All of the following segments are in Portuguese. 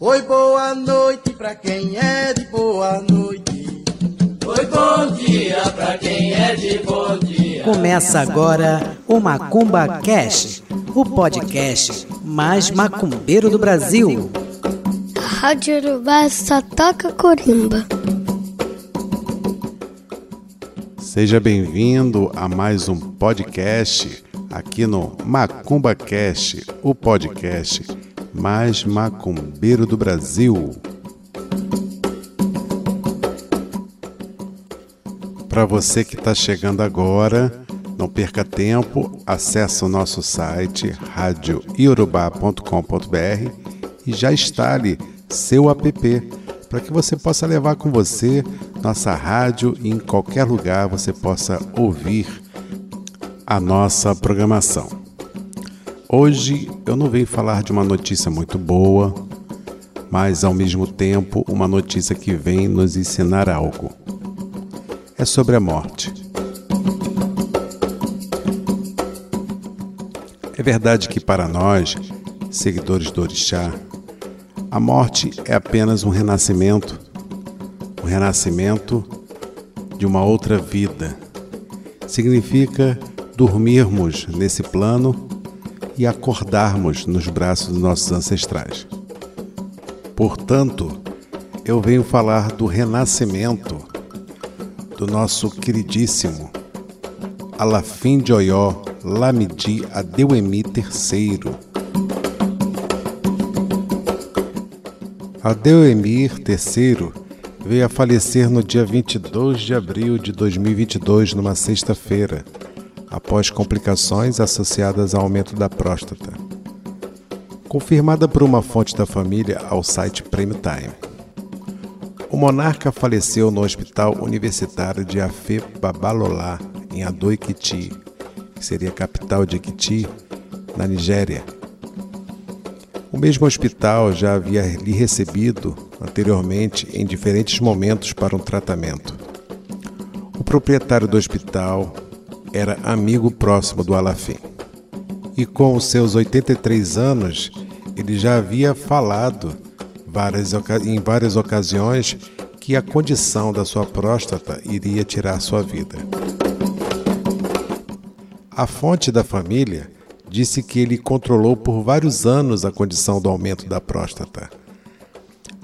Oi, boa noite pra quem é de boa noite. Oi, bom dia pra quem é de bom dia. Começa agora o Macumba Cash, o podcast mais macumbeiro do Brasil. A Rádio Urubá só toca corimba. Seja bem-vindo a mais um podcast aqui no Macumba Cast, o podcast mais macumbeiro do Brasil. Para você que está chegando agora, não perca tempo, acesse o nosso site radioiorubá.com.br e já instale seu app para que você possa levar com você nossa rádio e em qualquer lugar você possa ouvir a nossa programação. Hoje eu não venho falar de uma notícia muito boa, mas ao mesmo tempo uma notícia que vem nos ensinar algo. É sobre a morte. É verdade que para nós, seguidores do Orixá, a morte é apenas um renascimento o renascimento de uma outra vida. Significa dormirmos nesse plano e acordarmos nos braços dos nossos ancestrais. Portanto, eu venho falar do renascimento do nosso queridíssimo Alafim de Oyó Lamidi Adeuemi III. Adeuemir III veio a falecer no dia 22 de abril de 2022, numa sexta-feira, após complicações associadas ao aumento da próstata. Confirmada por uma fonte da família ao site Prime Time. O monarca faleceu no Hospital Universitário de Afe Babalolá, em Adoikiti, que seria a capital de Ekiti, na Nigéria. O mesmo hospital já havia lhe recebido anteriormente em diferentes momentos para um tratamento. O proprietário do hospital era amigo próximo do Alafim. E com os seus 83 anos, ele já havia falado várias, em várias ocasiões que a condição da sua próstata iria tirar sua vida. A fonte da família disse que ele controlou por vários anos a condição do aumento da próstata.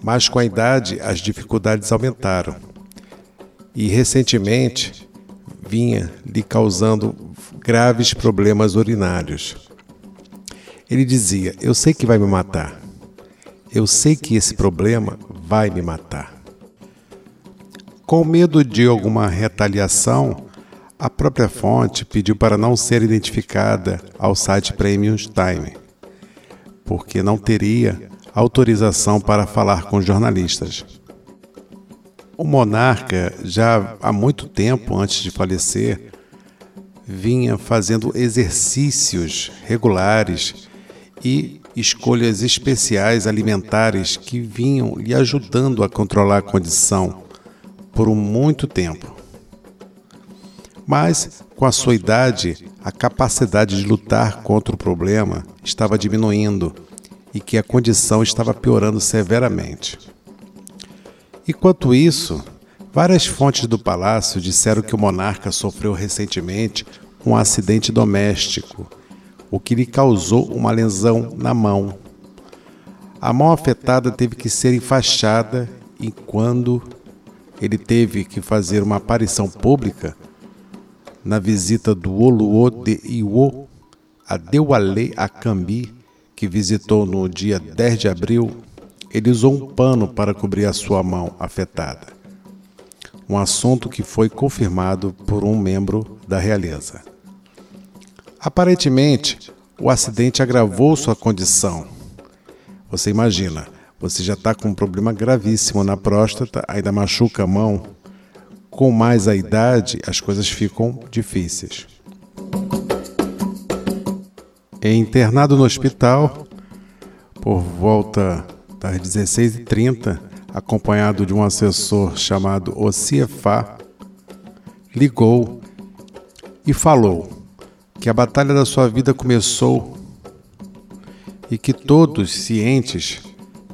Mas com a idade, as dificuldades aumentaram. E recentemente vinha lhe causando graves problemas urinários. Ele dizia: Eu sei que vai me matar. Eu sei que esse problema vai me matar. Com medo de alguma retaliação, a própria fonte pediu para não ser identificada ao site Premium Time, porque não teria autorização para falar com jornalistas. O monarca, já há muito tempo antes de falecer, vinha fazendo exercícios regulares e escolhas especiais alimentares que vinham lhe ajudando a controlar a condição por muito tempo. Mas, com a sua idade, a capacidade de lutar contra o problema estava diminuindo e que a condição estava piorando severamente. Enquanto isso, várias fontes do palácio disseram que o monarca sofreu recentemente um acidente doméstico, o que lhe causou uma lesão na mão. A mão afetada teve que ser enfaixada e quando ele teve que fazer uma aparição pública na visita do Oluo de Iwo a Deuale Akambi, que visitou no dia 10 de abril, ele usou um pano para cobrir a sua mão afetada. Um assunto que foi confirmado por um membro da realeza. Aparentemente, o acidente agravou sua condição. Você imagina, você já está com um problema gravíssimo na próstata, ainda machuca a mão. Com mais a idade, as coisas ficam difíceis. É internado no hospital por volta das 16h30, acompanhado de um assessor chamado Ociefá, ligou e falou que a batalha da sua vida começou e que todos cientes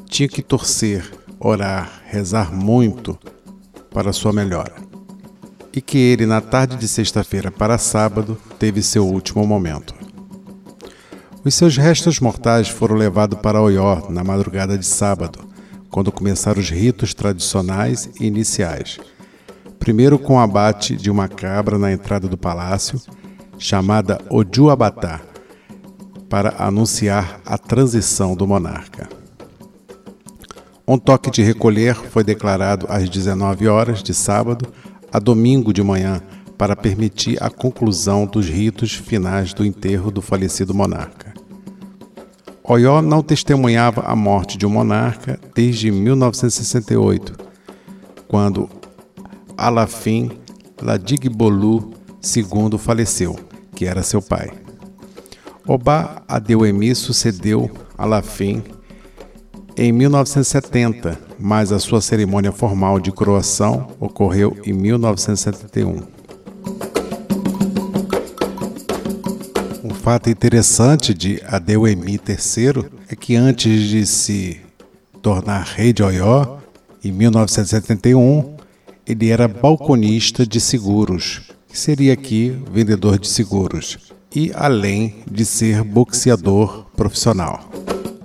tinha que torcer, orar, rezar muito para sua melhora. E que ele, na tarde de sexta-feira para sábado, teve seu último momento. Os seus restos mortais foram levados para Oió na madrugada de sábado, quando começaram os ritos tradicionais e iniciais. Primeiro com o abate de uma cabra na entrada do palácio, chamada Ojuabatá, para anunciar a transição do monarca. Um toque de recolher foi declarado às 19 horas de sábado a domingo de manhã para permitir a conclusão dos ritos finais do enterro do falecido monarca. Oió não testemunhava a morte de um monarca desde 1968, quando Alafim Ladigbolu II faleceu, que era seu pai. Obá Adeuemi sucedeu Alafim em 1970, mas a sua cerimônia formal de coroação ocorreu em 1971. Fato interessante de Adeuemi III é que antes de se tornar rei de Oió, em 1971, ele era balconista de seguros, que seria aqui vendedor de seguros e além de ser boxeador profissional.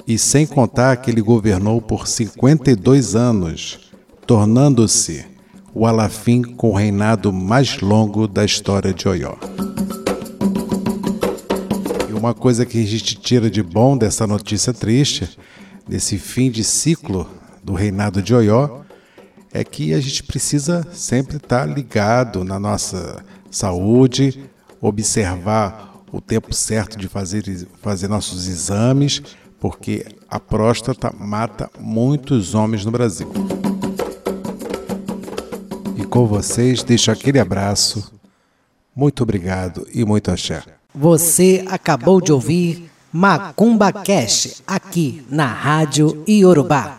E sem contar que ele governou por 52 anos, tornando-se o Alafim com o reinado mais longo da história de Oió. Uma coisa que a gente tira de bom dessa notícia triste, desse fim de ciclo do reinado de Oió, é que a gente precisa sempre estar ligado na nossa saúde, observar o tempo certo de fazer, fazer nossos exames, porque a próstata mata muitos homens no Brasil. E com vocês, deixo aquele abraço. Muito obrigado e muito axé. Você acabou de ouvir Macumba Cash aqui na Rádio Iorubá.